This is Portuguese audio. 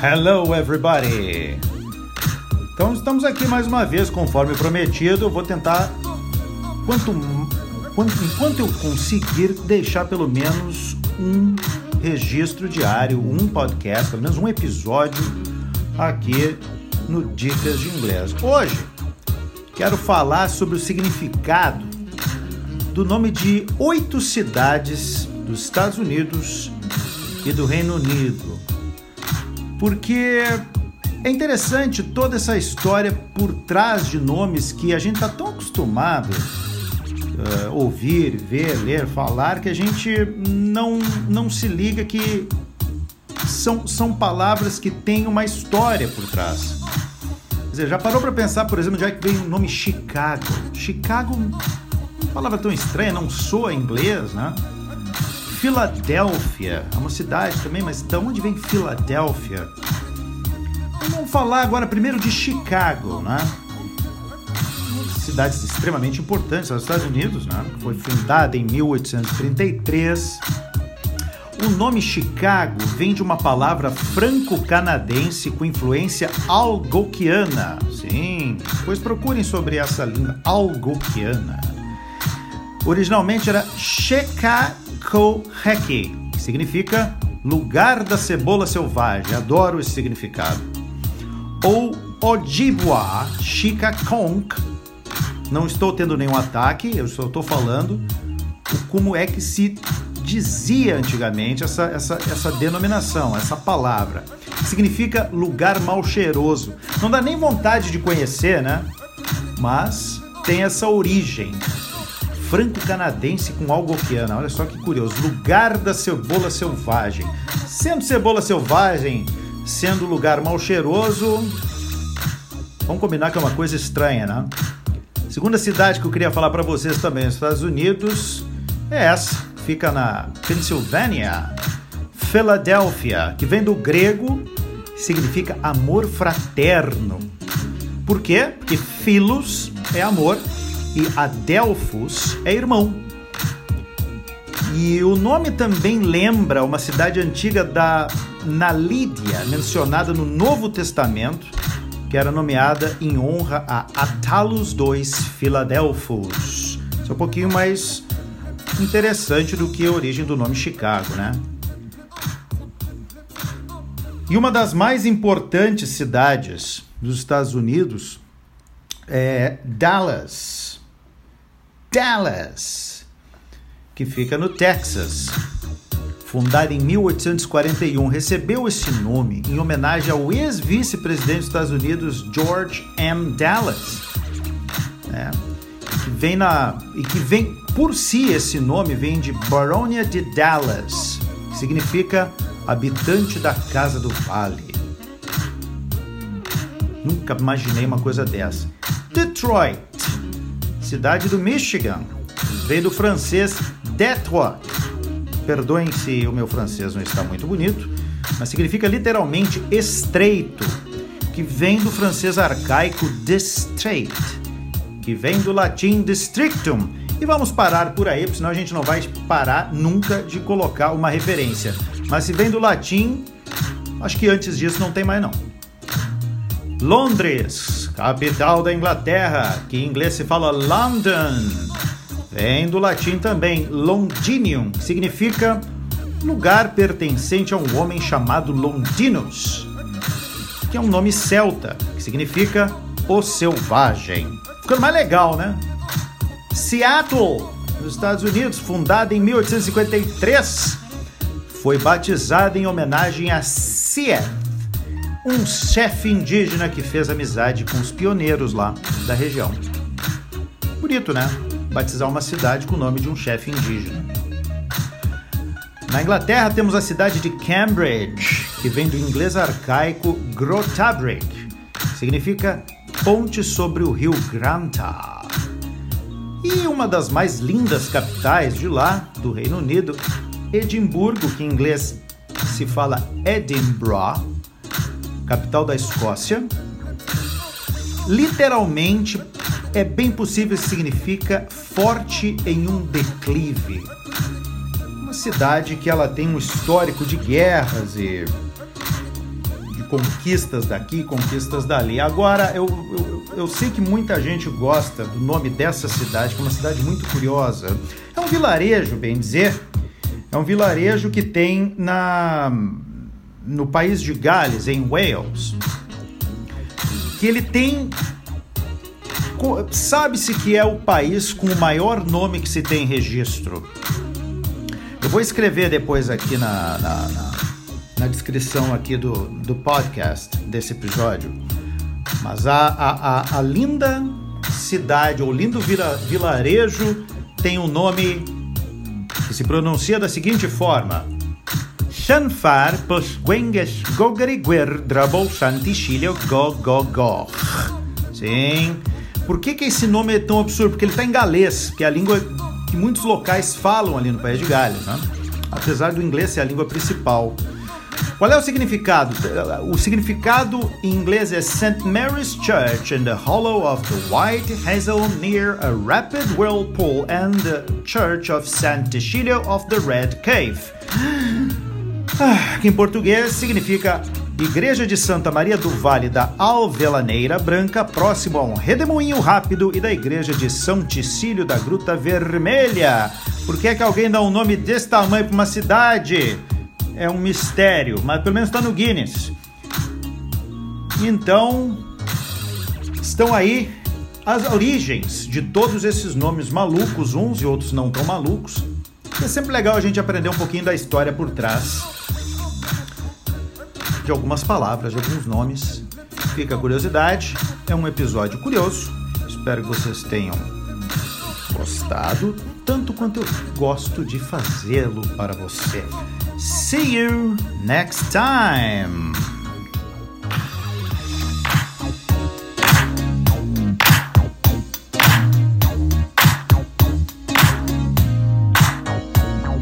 Hello, everybody! Então, estamos aqui mais uma vez, conforme prometido. Eu vou tentar, quanto, quanto, enquanto eu conseguir, deixar pelo menos um registro diário, um podcast, pelo menos um episódio aqui no Dicas de Inglês. Hoje, quero falar sobre o significado do nome de oito cidades dos Estados Unidos e do Reino Unido porque é interessante toda essa história por trás de nomes que a gente está tão acostumado uh, ouvir, ver, ler, falar que a gente não, não se liga que são, são palavras que têm uma história por trás. Quer dizer, já parou para pensar, por exemplo, onde é que vem o nome Chicago? Chicago, palavra tão estranha, não soa inglês, né? Filadélfia, é uma cidade também, mas de onde vem Filadélfia? Vamos falar agora primeiro de Chicago, né? Cidades extremamente importantes nos Estados Unidos, né? Foi fundada em 1833. O nome Chicago vem de uma palavra franco-canadense com influência algonquiana. Sim, pois procurem sobre essa língua algonquiana. Originalmente era Chicago Koheki, que significa lugar da cebola selvagem. Adoro esse significado. Ou Ojibwa Shikakong. Não estou tendo nenhum ataque, eu só estou falando como é que se dizia antigamente essa, essa, essa denominação, essa palavra. Significa lugar mal cheiroso. Não dá nem vontade de conhecer, né? Mas tem essa origem franco-canadense com algoquiana. Olha só que curioso. Lugar da cebola selvagem. Sendo cebola selvagem, sendo lugar mal cheiroso, vamos combinar que é uma coisa estranha, né? Segunda cidade que eu queria falar para vocês também nos Estados Unidos é essa. Fica na Pensilvânia. Filadélfia, que vem do grego, significa amor fraterno. Por quê? Porque filos é amor e Adelphos é irmão. E o nome também lembra uma cidade antiga da Nalídia, mencionada no Novo Testamento, que era nomeada em honra a Atalos II Filadelfos. Isso é um pouquinho mais interessante do que a origem do nome Chicago, né? E uma das mais importantes cidades dos Estados Unidos é Dallas. Dallas, que fica no Texas. Fundada em 1841, recebeu esse nome em homenagem ao ex-vice-presidente dos Estados Unidos George M. Dallas. Né? Que vem na e que vem por si esse nome vem de Baronia de Dallas, que significa habitante da casa do vale. Nunca imaginei uma coisa dessa. Detroit cidade do Michigan. Veio do francês Detroit. Perdoem se o meu francês não está muito bonito, mas significa literalmente estreito, que vem do francês arcaico district, que vem do latim districtum. E vamos parar por aí, senão a gente não vai parar nunca de colocar uma referência. Mas se vem do latim, acho que antes disso não tem mais não. Londres, capital da Inglaterra, que em inglês se fala London. Vem do latim também Londinium, que significa lugar pertencente a um homem chamado Londinus, que é um nome celta, que significa o selvagem. Ficando mais legal, né? Seattle, nos Estados Unidos, fundada em 1853, foi batizada em homenagem a Seattle um chefe indígena que fez amizade com os pioneiros lá da região. Bonito, né? Batizar uma cidade com o nome de um chefe indígena. Na Inglaterra temos a cidade de Cambridge, que vem do inglês arcaico Grotabrick, significa ponte sobre o rio Granta. E uma das mais lindas capitais de lá, do Reino Unido, Edimburgo, que em inglês se fala Edinburgh, capital da Escócia. Literalmente, é bem possível significa forte em um declive. Uma cidade que ela tem um histórico de guerras e de conquistas daqui, conquistas dali. Agora, eu, eu, eu sei que muita gente gosta do nome dessa cidade, que é uma cidade muito curiosa. É um vilarejo, bem dizer. É um vilarejo que tem na, no país de Gales, em Wales, que ele tem Sabe-se que é o país com o maior nome que se tem registro. Eu vou escrever depois aqui na, na, na, na descrição aqui do, do podcast desse episódio. Mas a, a, a, a linda cidade, ou lindo vira, vilarejo, tem um nome que se pronuncia da seguinte forma: Chanfar Posguengas Gogariguer Drabol Santichilio Go Go Go. Sim, por que, que esse nome é tão absurdo? Porque ele está em galês, que é a língua que muitos locais falam ali no País de Gales, né? apesar do inglês ser a língua principal. Qual é o significado? O significado em inglês é St. Mary's Church in the hollow of the White Hazel near a rapid whirlpool and the Church of St. Cecilia of the Red Cave. Ah, que em português significa Igreja de Santa Maria do Vale da Alvelaneira Branca, próximo a um redemoinho rápido, e da Igreja de São Ticílio da Gruta Vermelha. Por que é que alguém dá um nome desse tamanho para uma cidade? É um mistério, mas pelo menos está no Guinness. Então, estão aí as origens de todos esses nomes malucos, uns e outros não tão malucos. É sempre legal a gente aprender um pouquinho da história por trás de algumas palavras, de alguns nomes. Fica a curiosidade, é um episódio curioso. Espero que vocês tenham gostado, tanto quanto eu gosto de fazê-lo para você. See you next time!